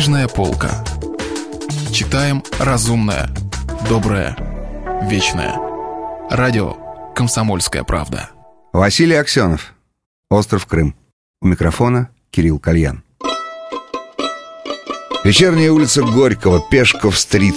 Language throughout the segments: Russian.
Книжная полка. Читаем разумное, доброе, вечное. Радио «Комсомольская правда». Василий Аксенов. Остров Крым. У микрофона Кирилл Кальян. Вечерняя улица Горького, Пешков-стрит.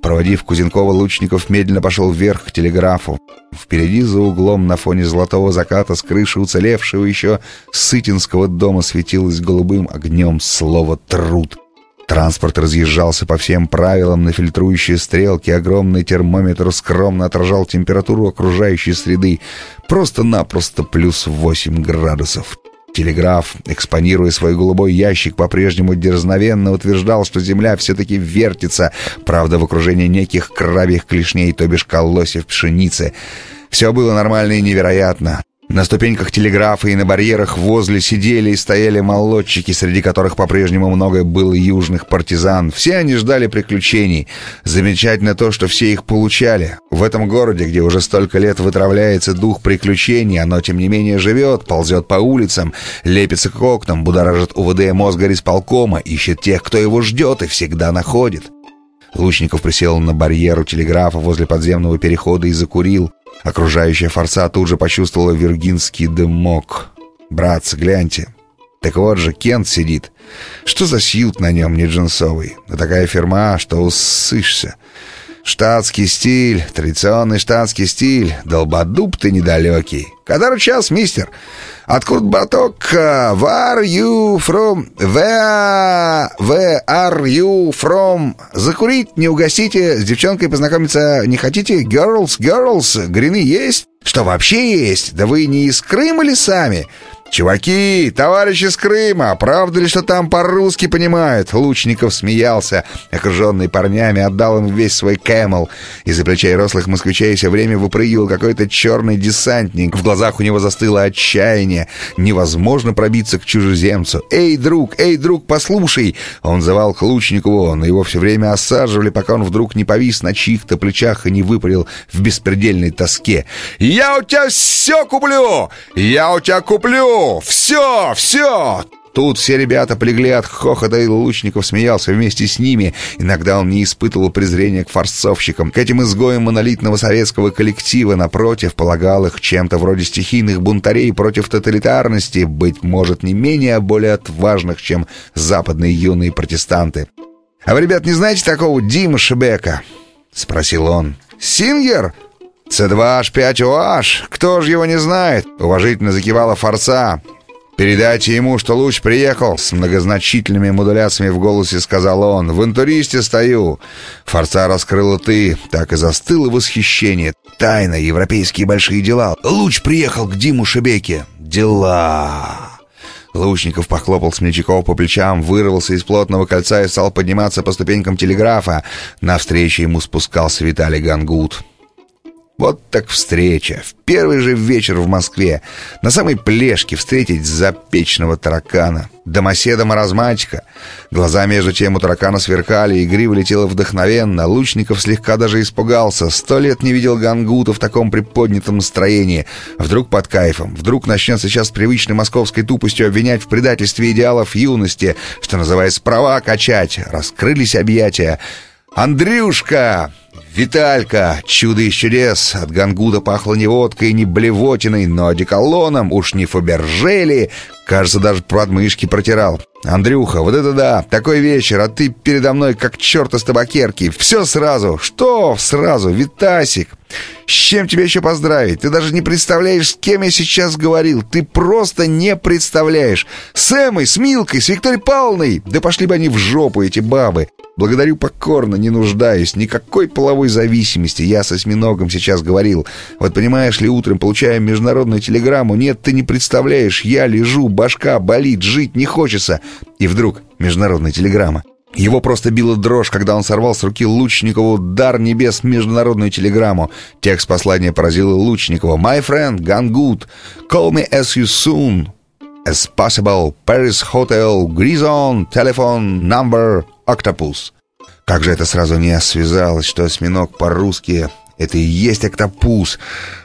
Проводив Кузенкова, Лучников медленно пошел вверх к телеграфу. Впереди за углом на фоне золотого заката с крыши уцелевшего еще Сытинского дома светилось голубым огнем слово «труд». Транспорт разъезжался по всем правилам на фильтрующие стрелки, огромный термометр скромно отражал температуру окружающей среды. Просто-напросто плюс 8 градусов. Телеграф, экспонируя свой голубой ящик, по-прежнему дерзновенно утверждал, что Земля все-таки вертится, правда, в окружении неких крабьих клешней, то бишь колосьев пшеницы. Все было нормально и невероятно. На ступеньках телеграфа и на барьерах возле сидели и стояли молодчики, среди которых по-прежнему много было южных партизан. Все они ждали приключений. Замечательно то, что все их получали. В этом городе, где уже столько лет вытравляется дух приключений, оно, тем не менее, живет, ползет по улицам, лепится к окнам, будоражит УВД мозга рисполкома, ищет тех, кто его ждет и всегда находит. Лучников присел на барьер у телеграфа возле подземного перехода и закурил. Окружающая форца тут же почувствовала виргинский дымок. «Братцы, гляньте. Так вот же, Кент сидит. Что за сьют на нем не джинсовый? Да такая фирма, что усышься. Штатский стиль, традиционный штатский стиль. Долбодуб ты недалекий. Который час, мистер? Откуда браток? Where you from? Where, where are you from? Закурить не угостите, с девчонкой познакомиться не хотите? Girls, girls, грины есть? Что вообще есть? Да вы не из Крыма ли сами? «Чуваки, товарищи с Крыма, правда ли, что там по-русски понимают?» Лучников смеялся, окруженный парнями, отдал им весь свой кэмл. Из-за плечей рослых москвичей все время выпрыгивал какой-то черный десантник. В глазах у него застыло отчаяние. Невозможно пробиться к чужеземцу. «Эй, друг, эй, друг, послушай!» Он звал к Лучникову, но его все время осаживали, пока он вдруг не повис на чьих-то плечах и не выпалил в беспредельной тоске. «Я у тебя все куплю! Я у тебя куплю!» Все! Все!» Тут все ребята полегли от хохота, и Лучников смеялся вместе с ними. Иногда он не испытывал презрения к форцовщикам, к этим изгоям монолитного советского коллектива. Напротив, полагал их чем-то вроде стихийных бунтарей против тоталитарности, быть может, не менее, а более отважных, чем западные юные протестанты. «А вы, ребят, не знаете такого Дима Шебека?» — спросил он. «Сингер?» «С2H5OH! Кто же его не знает?» — уважительно закивала Форца. «Передайте ему, что луч приехал!» С многозначительными модуляциями в голосе сказал он. «В интуристе стою!» Форца раскрыла ты, так и застыло восхищение. «Тайна, европейские большие дела!» «Луч приехал к Диму Шебеке!» «Дела!» Лучников похлопал Смельчакова по плечам, вырвался из плотного кольца и стал подниматься по ступенькам телеграфа. Навстречу ему спускался Виталий Гангут. Вот так встреча. В первый же вечер в Москве. На самой плешке встретить запечного таракана. Домоседа-маразматика. Глаза между тем у таракана сверкали, игриво летело вдохновенно. Лучников слегка даже испугался. Сто лет не видел Гангута в таком приподнятом настроении. Вдруг под кайфом. Вдруг начнет сейчас привычной московской тупостью обвинять в предательстве идеалов юности, что называется права качать. Раскрылись объятия. «Андрюшка!» «Виталька! Чудо из чудес!» От Гангуда пахло не водкой, не блевотиной, но одеколоном, уж не Фабержели. Кажется, даже подмышки протирал. «Андрюха, вот это да! Такой вечер, а ты передо мной как черт из табакерки! Все сразу! Что сразу? Витасик!» С чем тебя еще поздравить? Ты даже не представляешь, с кем я сейчас говорил. Ты просто не представляешь. С Эмой, с Милкой, с Викторией Павловной. Да пошли бы они в жопу, эти бабы. Благодарю покорно, не нуждаюсь. Никакой половой зависимости. Я с осьминогом сейчас говорил. Вот понимаешь ли, утром получаем международную телеграмму. Нет, ты не представляешь. Я лежу, башка болит, жить не хочется. И вдруг международная телеграмма. Его просто била дрожь, когда он сорвал с руки Лучникову «Дар небес» международную телеграмму. Текст послания поразил Лучникова. «My friend, good. Call me as you soon as possible. Paris Hotel, Grison, telephone number, Octopus». Как же это сразу не связалось, что осьминог по-русски это и есть октопус.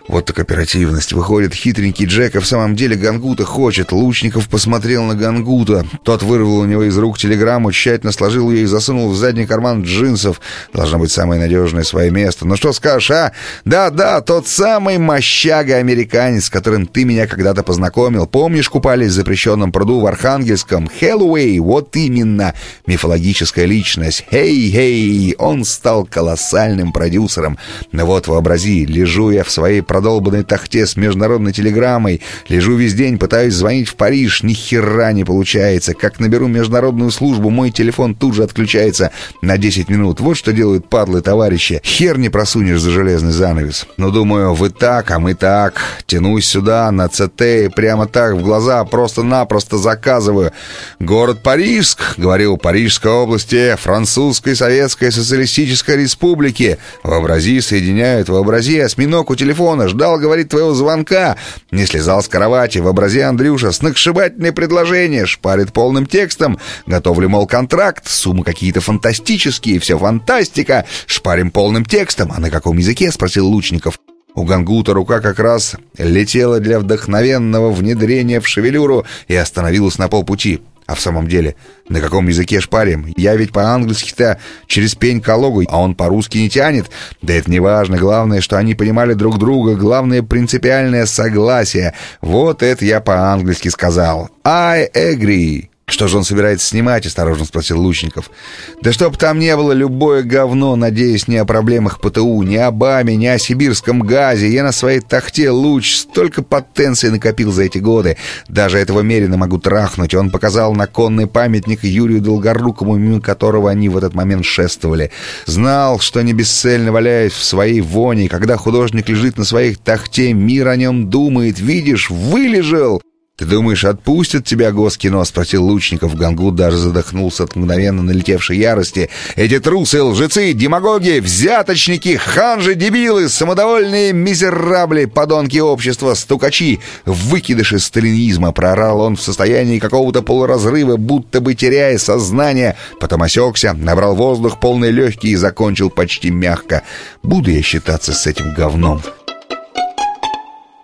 Вот так оперативность. Выходит, хитренький Джек, и в самом деле Гангута хочет. Лучников посмотрел на Гангута. Тот вырвал у него из рук телеграмму, тщательно сложил ее и засунул в задний карман джинсов. Должно быть самое надежное свое место. Ну что скажешь, а? Да-да, тот самый мощага-американец, с которым ты меня когда-то познакомил. Помнишь, купались в запрещенном пруду в Архангельском? Хэллоуэй, вот именно. Мифологическая личность. Хей-хей, он стал колоссальным продюсером. Ну вот, вообрази, лежу я в своей продолбанной тахте с международной телеграммой. Лежу весь день, пытаюсь звонить в Париж, ни хера не получается. Как наберу международную службу, мой телефон тут же отключается на 10 минут. Вот что делают падлы товарищи. Хер не просунешь за железный занавес. Ну, думаю, вы так, а мы так. Тянусь сюда, на ЦТ, и прямо так в глаза просто-напросто заказываю. Город Парижск, говорил, Парижской области, Французской Советской Социалистической Республики. Вообрази, соединяют, вообрази, осьминог у телефона, ждал, говорит, твоего звонка. Не слезал с кровати, вообрази, Андрюша, сногсшибательное предложение, шпарит полным текстом. Готовлю, мол, контракт, суммы какие-то фантастические, все фантастика. Шпарим полным текстом. А на каком языке? Спросил Лучников. У Гангута рука как раз летела для вдохновенного внедрения в шевелюру и остановилась на полпути. А в самом деле, на каком языке шпарим? Я ведь по-английски-то через пень кологу, а он по-русски не тянет. Да это не важно. Главное, что они понимали друг друга. Главное, принципиальное согласие. Вот это я по-английски сказал. I agree. «Что же он собирается снимать?» — осторожно спросил Лучников. «Да чтоб там не было любое говно, надеюсь, не о проблемах ПТУ, не о БАМе, не о сибирском газе. Я на своей тахте луч столько потенции накопил за эти годы. Даже этого Мерина могу трахнуть. Он показал на конный памятник Юрию Долгорукому, мимо которого они в этот момент шествовали. Знал, что не бесцельно валяюсь в своей воне. Когда художник лежит на своих тахте, мир о нем думает. Видишь, вылежал!» «Ты думаешь, отпустят тебя Госкино?» — спросил Лучников. Гангут даже задохнулся от мгновенно налетевшей ярости. «Эти трусы, лжецы, демагоги, взяточники, ханжи, дебилы, самодовольные мизерабли, подонки общества, стукачи, выкидыши сталинизма!» — проорал он в состоянии какого-то полуразрыва, будто бы теряя сознание. Потом осекся, набрал воздух полный легкий и закончил почти мягко. «Буду я считаться с этим говном».